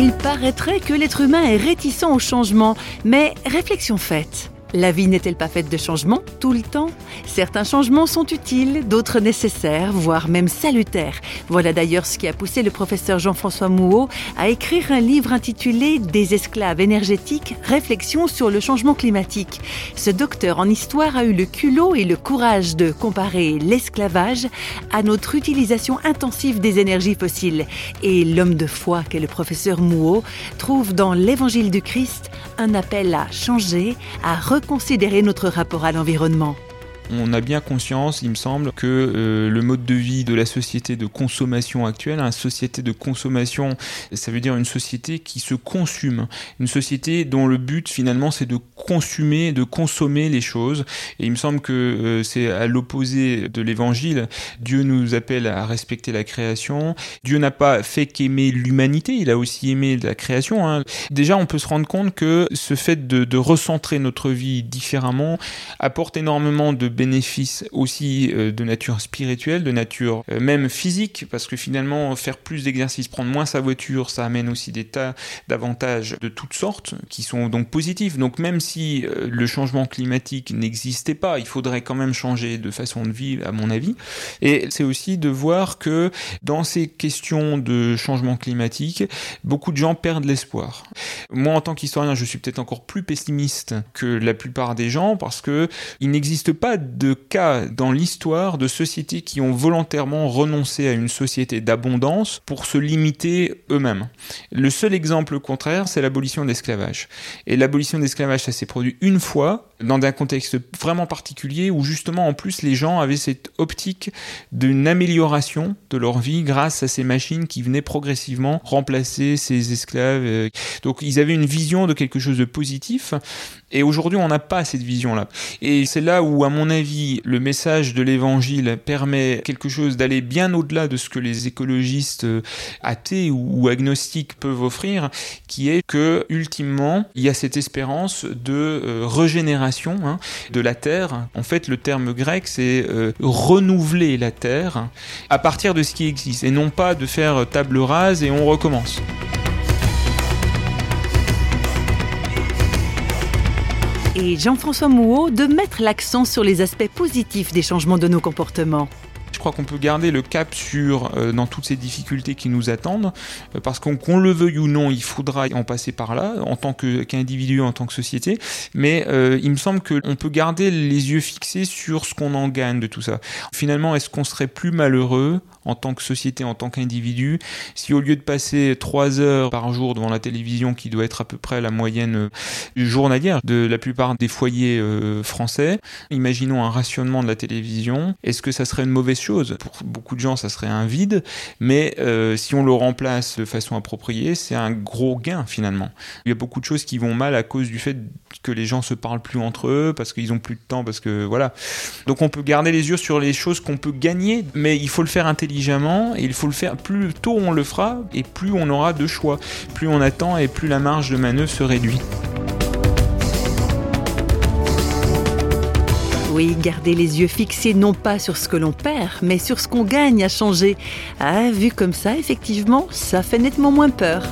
Il paraîtrait que l'être humain est réticent au changement, mais réflexion faite. La vie n'est-elle pas faite de changements tout le temps? Certains changements sont utiles, d'autres nécessaires, voire même salutaires. Voilà d'ailleurs ce qui a poussé le professeur Jean-François Mouot à écrire un livre intitulé Des esclaves énergétiques, réflexion sur le changement climatique. Ce docteur en histoire a eu le culot et le courage de comparer l'esclavage à notre utilisation intensive des énergies fossiles. Et l'homme de foi qu'est le professeur Mouot trouve dans l'évangile du Christ un appel à changer, à reconsidérer notre rapport à l'environnement. On a bien conscience, il me semble, que euh, le mode de vie de la société de consommation actuelle, une hein, société de consommation, ça veut dire une société qui se consume, une société dont le but finalement c'est de consumer, de consommer les choses. Et il me semble que euh, c'est à l'opposé de l'évangile. Dieu nous appelle à respecter la création. Dieu n'a pas fait qu'aimer l'humanité, il a aussi aimé la création. Hein. Déjà, on peut se rendre compte que ce fait de, de recentrer notre vie différemment apporte énormément de bénéfices aussi euh, de nature spirituelle, de nature euh, même physique, parce que finalement, faire plus d'exercices, prendre moins sa voiture, ça amène aussi des tas d'avantages de toutes sortes qui sont donc positifs. Donc même si euh, le changement climatique n'existait pas, il faudrait quand même changer de façon de vivre, à mon avis. Et c'est aussi de voir que dans ces questions de changement climatique, beaucoup de gens perdent l'espoir. Moi, en tant qu'historien, je suis peut-être encore plus pessimiste que la plupart des gens parce que il n'existe pas de cas dans l'histoire de sociétés qui ont volontairement renoncé à une société d'abondance pour se limiter eux-mêmes. Le seul exemple contraire, c'est l'abolition de l'esclavage. Et l'abolition de l'esclavage, ça s'est produit une fois, dans un contexte vraiment particulier, où justement en plus les gens avaient cette optique d'une amélioration de leur vie grâce à ces machines qui venaient progressivement remplacer ces esclaves. Donc ils avaient une vision de quelque chose de positif, et aujourd'hui on n'a pas cette vision-là. Et c'est là où, à mon avis, le message de l'évangile permet quelque chose d'aller bien au-delà de ce que les écologistes euh, athées ou agnostiques peuvent offrir, qui est que, ultimement, il y a cette espérance de euh, hein, de la terre. En fait, le terme grec, c'est euh, renouveler la terre à partir de ce qui existe, et non pas de faire table rase et on recommence. et Jean-François Mouot de mettre l'accent sur les aspects positifs des changements de nos comportements. Je crois qu'on peut garder le cap sur euh, dans toutes ces difficultés qui nous attendent, euh, parce qu'on le veuille ou non, il faudra en passer par là en tant qu'individu, en tant que société. Mais euh, il me semble qu'on peut garder les yeux fixés sur ce qu'on en gagne de tout ça. Finalement, est-ce qu'on serait plus malheureux en tant que société, en tant qu'individu, si au lieu de passer trois heures par jour devant la télévision, qui doit être à peu près la moyenne journalière de la plupart des foyers français, imaginons un rationnement de la télévision, est-ce que ça serait une mauvaise chose Pour beaucoup de gens, ça serait un vide, mais euh, si on le remplace de façon appropriée, c'est un gros gain finalement. Il y a beaucoup de choses qui vont mal à cause du fait que les gens se parlent plus entre eux, parce qu'ils ont plus de temps, parce que voilà. Donc on peut garder les yeux sur les choses qu'on peut gagner, mais il faut le faire intelligemment et il faut le faire. Plus tôt on le fera et plus on aura de choix. Plus on attend et plus la marge de manœuvre se réduit. Oui, garder les yeux fixés non pas sur ce que l'on perd, mais sur ce qu'on gagne à changer. Ah, vu comme ça, effectivement, ça fait nettement moins peur.